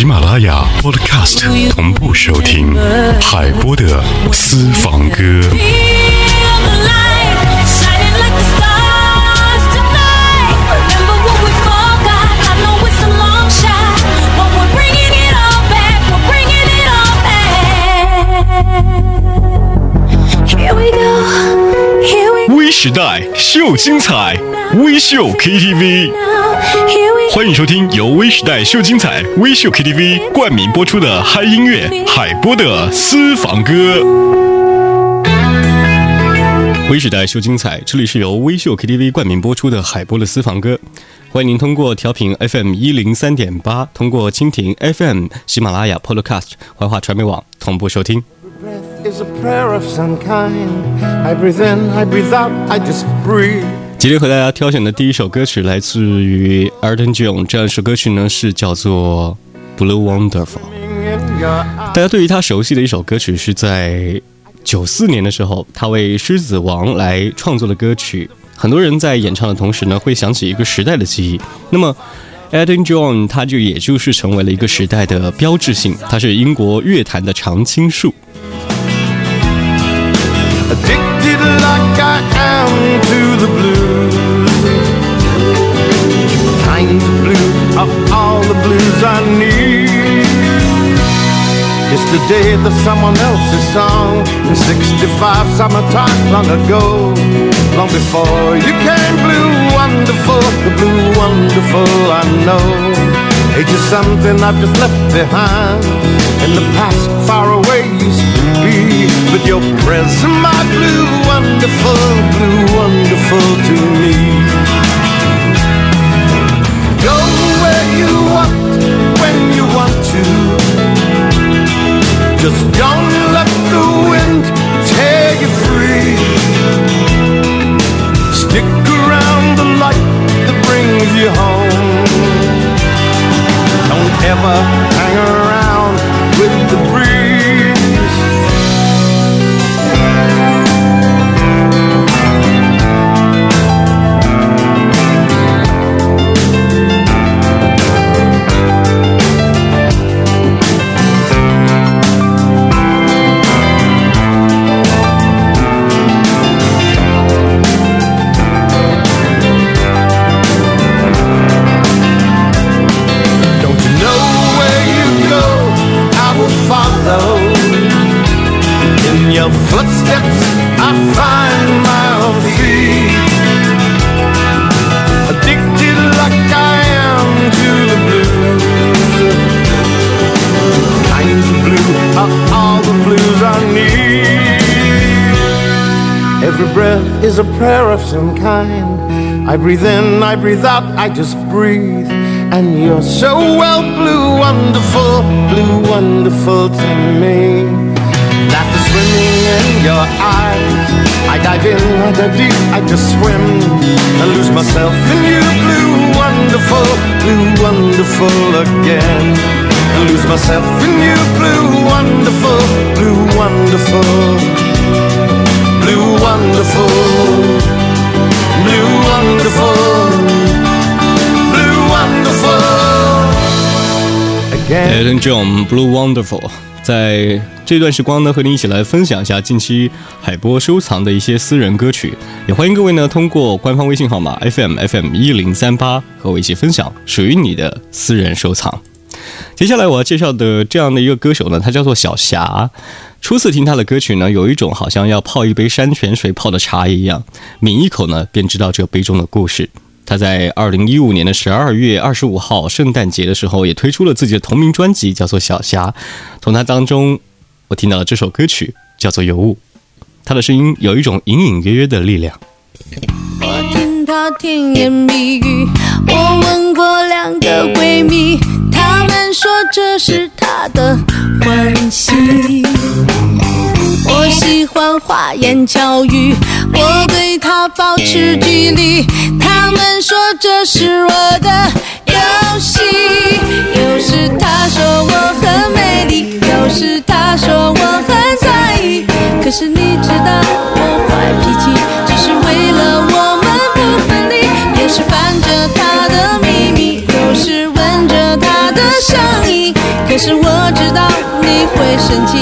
喜马拉雅 Podcast 同步收听海波的私房歌。时代秀精彩，微秀 KTV。欢迎收听由微时代秀精彩、微秀 KTV 冠名播出的嗨音乐海波的私房歌。微时代秀精彩，这里是由微秀 KTV 冠名播出的海波的私房歌。欢迎您通过调频 FM 一零三点八，通过蜻蜓 FM、喜马拉雅 Podcast、怀化传媒网同步收听。Is a prayer of some kind. I breathe in, I breathe out, I just breathe. 今天和大家挑选的第一首歌曲来自于 Elton John，这样一首歌曲呢是叫做《Blue Wonderful》。大家对于他熟悉的一首歌曲是在九四年的时候，他为《狮子王》来创作的歌曲。很多人在演唱的同时呢，会想起一个时代的记忆。那么，Elton John 他就也就是成为了一个时代的标志性，他是英国乐坛的常青树。Addicted like I am to the blues. Kind of blue of all the blues I need. Yesterday the someone else's song. In 65 summertime long ago. Long before you came blue wonderful. The blue wonderful I know. Age just something I've just left behind. In the past, far away used to be. But your present, my blue wonderful, blue wonderful to me. Go where you want, when you want to. Just don't let the wind tear you free. Your footsteps, I find my own feet. Addicted like I am to the blues. Kind of blue are all the blues I need. Every breath is a prayer of some kind. I breathe in, I breathe out, I just breathe. And you're so well blue, wonderful, blue, wonderful to me. Swimming in your eyes, I dive in, I dive deep, I just swim. I lose myself in you, blue, wonderful, blue, wonderful again. I lose myself in you, blue, wonderful, blue, wonderful blue wonderful, blue wonderful, blue wonderful again. Elton John Blue Wonderful，在这段时光呢，和你一起来分享一下近期海波收藏的一些私人歌曲，也欢迎各位呢通过官方微信号码 FM FM 一零三八和我一起分享属于你的私人收藏。接下来我要介绍的这样的一个歌手呢，他叫做小霞。初次听他的歌曲呢，有一种好像要泡一杯山泉水泡的茶一样，抿一口呢，便知道这杯中的故事。他在二零一五年的十二月二十五号圣诞节的时候，也推出了自己的同名专辑，叫做《小霞》。从他当中，我听到了这首歌曲，叫做《尤物》。他的声音有一种隐隐约约的力量。我听他甜言蜜语。我问过两个闺蜜，她们说这是她的欢喜。我喜欢花言巧语，我对她保持距离。她们说这是我的游戏。有时她说我很美丽，有时她说我很在意。可是你知道我坏脾气，只是为了我们不分离。有时翻着她的秘密，有时闻着她的香意。可是我知道你会生气，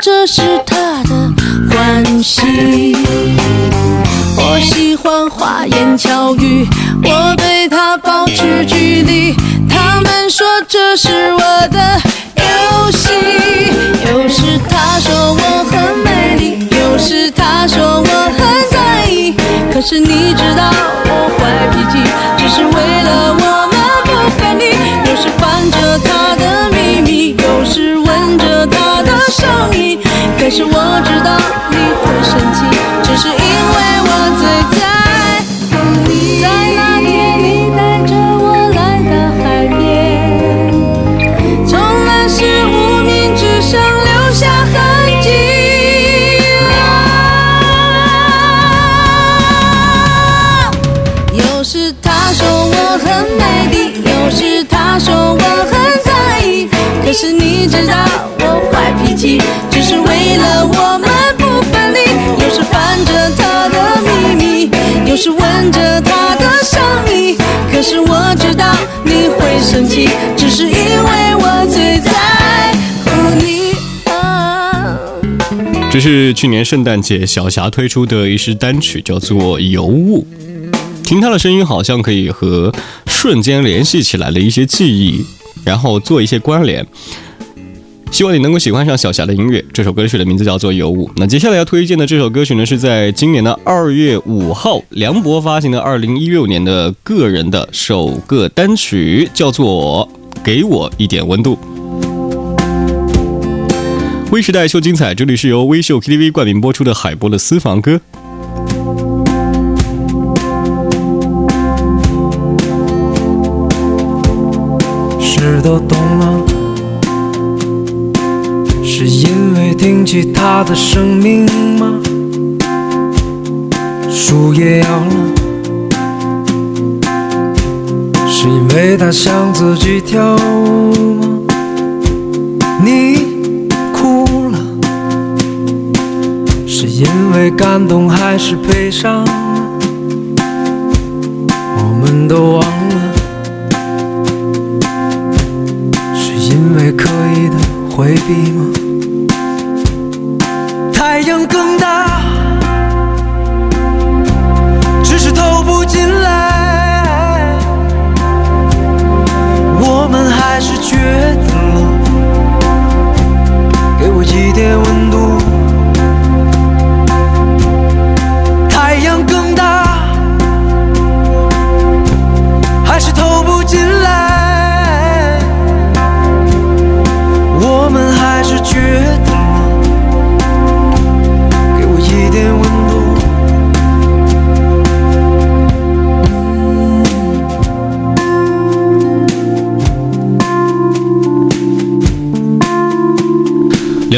这是他的欢喜。我喜欢花言巧语，我对他保持距离，他们说这是我的游戏。有时他说我很美丽，有时他说我很在意，可是你知道我坏脾气，只是为了可是我知道你会生气，只是因为我最在乎你。在那天你带着我来到海边，从那时无名指上留下痕迹。有时他说我很美丽，有时他说我很在意。可是你知道我坏脾气，是，闻着他的香意。可是我知道你会生气，只是因为我最在乎你。啊这是去年圣诞节小霞推出的一支单曲，叫做《尤物》。听她的声音，好像可以和瞬间联系起来的一些记忆，然后做一些关联。希望你能够喜欢上小霞的音乐。这首歌曲的名字叫做《尤物》。那接下来要推荐的这首歌曲呢，是在今年的二月五号，梁博发行的二零一六年的个人的首个单曲，叫做《给我一点温度》。微时代秀精彩，这里是由微秀 KTV 冠名播出的海波的私房歌。事都懂了，是因为听起他的生命吗？树也摇了，是因为他想自己跳舞吗？你哭了，是因为感动还是悲伤？我们都忘了。是因为刻意的回避吗？一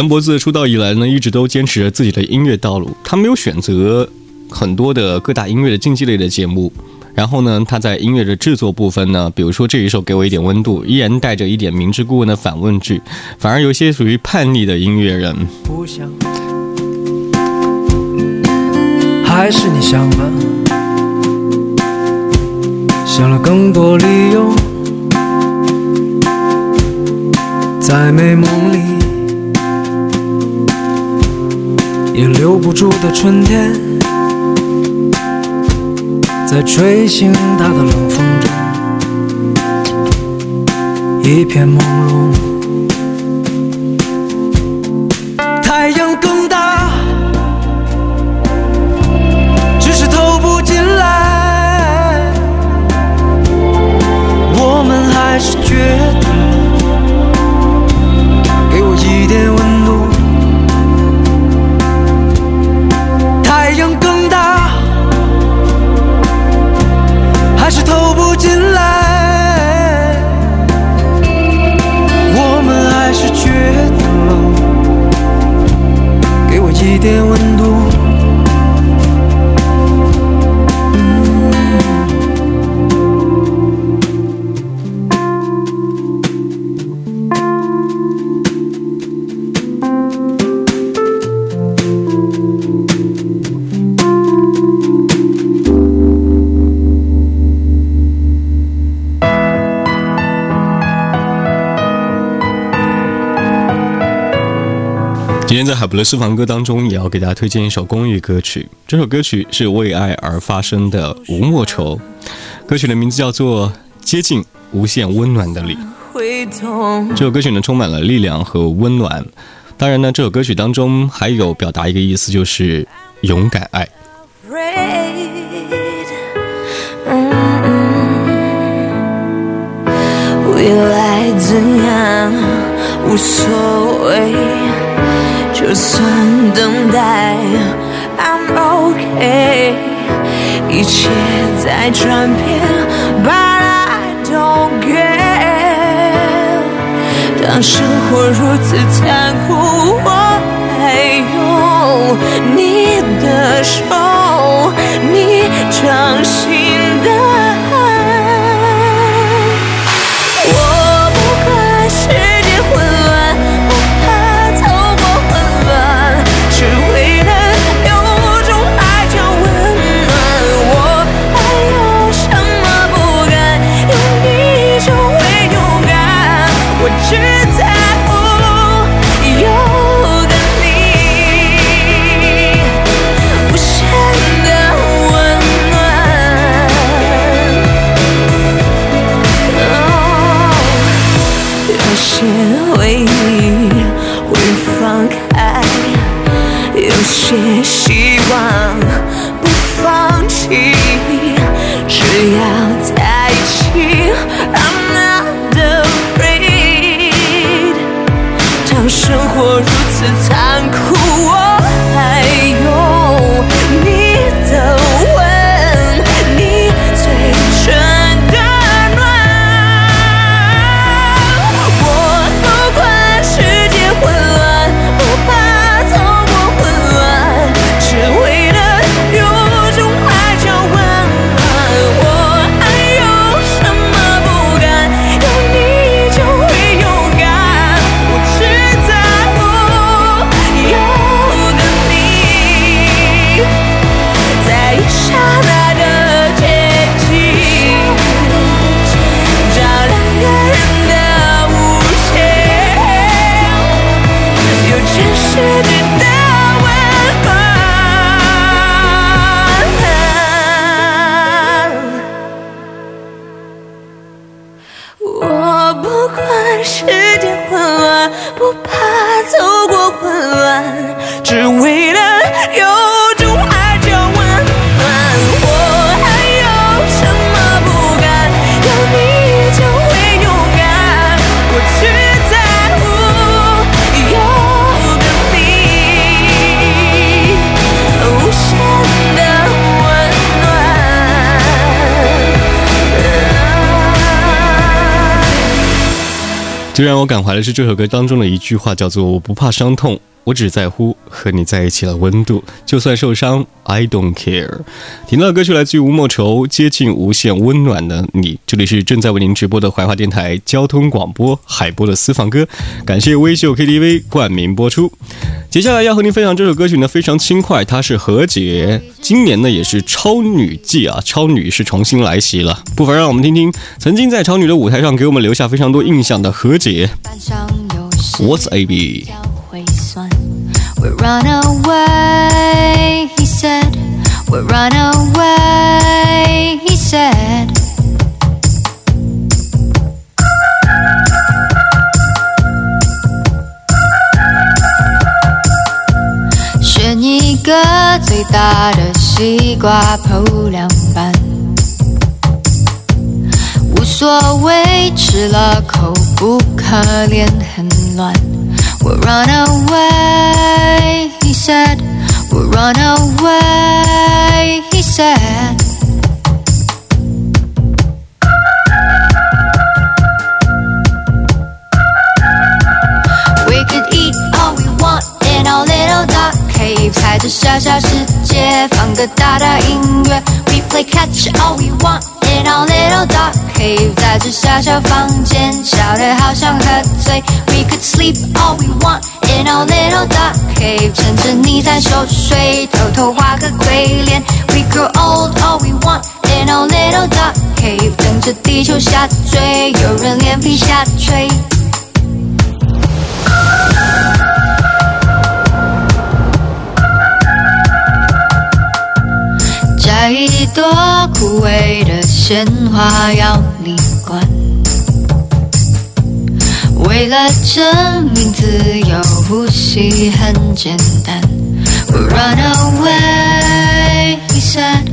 梁博自出道以来呢，一直都坚持着自己的音乐道路。他没有选择很多的各大音乐的竞技类的节目。然后呢，他在音乐的制作部分呢，比如说这一首《给我一点温度》，依然带着一点明知故问的反问句，反而有些属于叛逆的音乐人。不想，还是你想吧，想了更多理由，在美梦里也留不住的春天，在吹醒他的冷风中，一片朦胧。今天在海博的私房歌当中，也要给大家推荐一首公益歌曲。这首歌曲是为爱而发生的《吴莫愁》，歌曲的名字叫做《接近无限温暖的你》。这首歌曲呢，充满了力量和温暖。当然呢，这首歌曲当中还有表达一个意思，就是勇敢爱。未来怎样无所谓，就算等待，I'm OK，。一切在转变，But I don't care。当生活如此残酷，我还有你的手，你掌心的我世界混乱，不怕走最让我感怀的是这首歌当中的一句话，叫做“我不怕伤痛，我只在乎和你在一起的温度，就算受伤，I don't care。”听到的歌曲来自于吴莫愁，《接近无限温暖的你》。这里是正在为您直播的怀化电台交通广播海波的私房歌，感谢微秀 KTV 冠名播出。接下来要和您分享这首歌曲呢，非常轻快，它是何洁。今年呢也是超女季啊，超女是重新来袭了。不妨让我们听听曾经在超女的舞台上给我们留下非常多印象的何洁。What's AB？叫会酸。We run away, he said. We run away. He said. "选一个最大的西瓜剖两半，无所谓，吃了口不可怜，很乱。We'll run away, he said. We'll run away, he said. We could eat all we want in our little dark cave，在这小小世界放个大大音乐。We play catch all we want in our little dark cave，在这小小房间笑得好像喝醉。We could sleep all we want in our little dark cave，趁着你在熟睡，偷偷画个鬼脸。We grow old all we want in our little dark cave，等着地球下坠，有人脸皮下垂。摘一朵枯萎的鲜花要你管，为了证明自由，呼吸很简单。We run away, he said.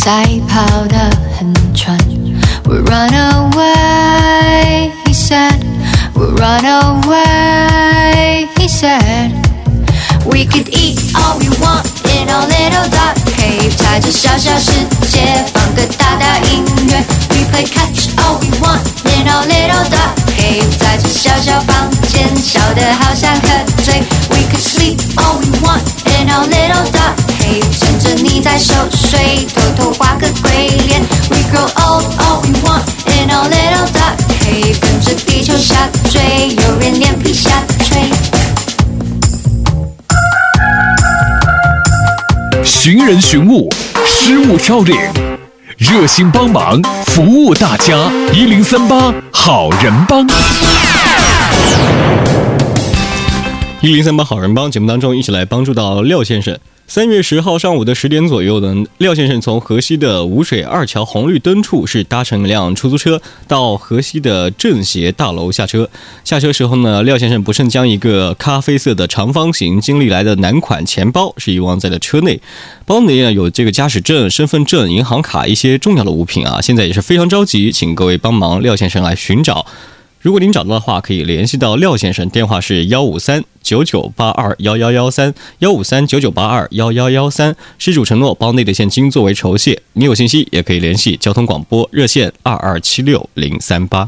乌龟赛跑的很喘。We'll run away, he said. We'll run away, he said. We could eat all we want in our little dark cave，在这小小世界放个大大音乐。We play catch all we want in our little dark cave，在这小小房间笑得好像喝醉。We could sleep all we want 在熟睡，偷偷画个鬼脸。We grow old all we want in our little dark cave，跟着地球下坠，有人脸皮下垂。寻人寻物，失物招领，热心帮忙，服务大家。一零三八好人帮。一零三八好人帮节目当中，一起来帮助到廖先生。三月十号上午的十点左右呢，廖先生从河西的五水二桥红绿灯处是搭乘一辆出租车到河西的政协大楼下车。下车时候呢，廖先生不慎将一个咖啡色的长方形金利来的男款钱包是遗忘在了车内，包内呢有这个驾驶证、身份证、银行卡一些重要的物品啊。现在也是非常着急，请各位帮忙廖先生来寻找。如果您找到的话，可以联系到廖先生，电话是幺五三九九八二幺幺幺三幺五三九九八二幺幺幺三。失主承诺包内的现金作为酬谢。你有信息也可以联系交通广播热线二二七六零三八。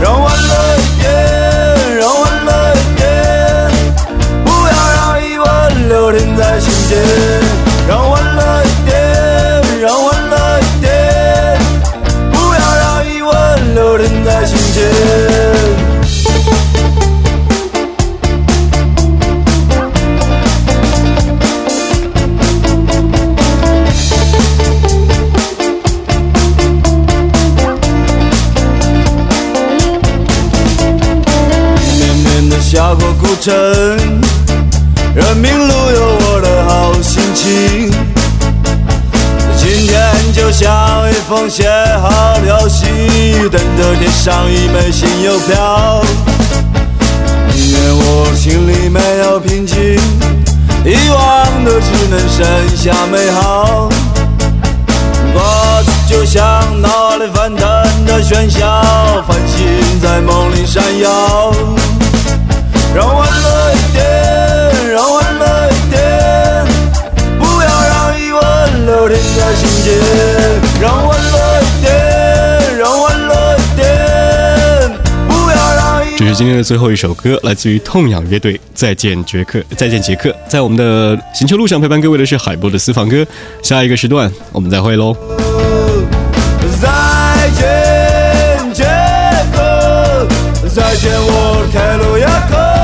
让欢乐一点，让欢乐一点，不要让疑问留停在心间。让欢乐一点，让欢人民路有我的好心情。今天就像一封写好的信，等着贴上一枚新邮票。宁愿我心里没有平静，遗忘的只能剩下美好。过去就像脑里翻腾的喧嚣，繁星在梦里闪耀。让我欢乐一点，让我欢乐一点，不要让疑问留停在心间。让我欢乐一点，让我欢乐一点，不要让疑问。这是今天的最后一首歌，来自于痛仰乐队《再见杰克》。再见杰克，在我们的行球路上陪伴各位的是海波的私房歌。下一个时段我们再会喽。再见，杰克，再见，我的凯鲁亚克。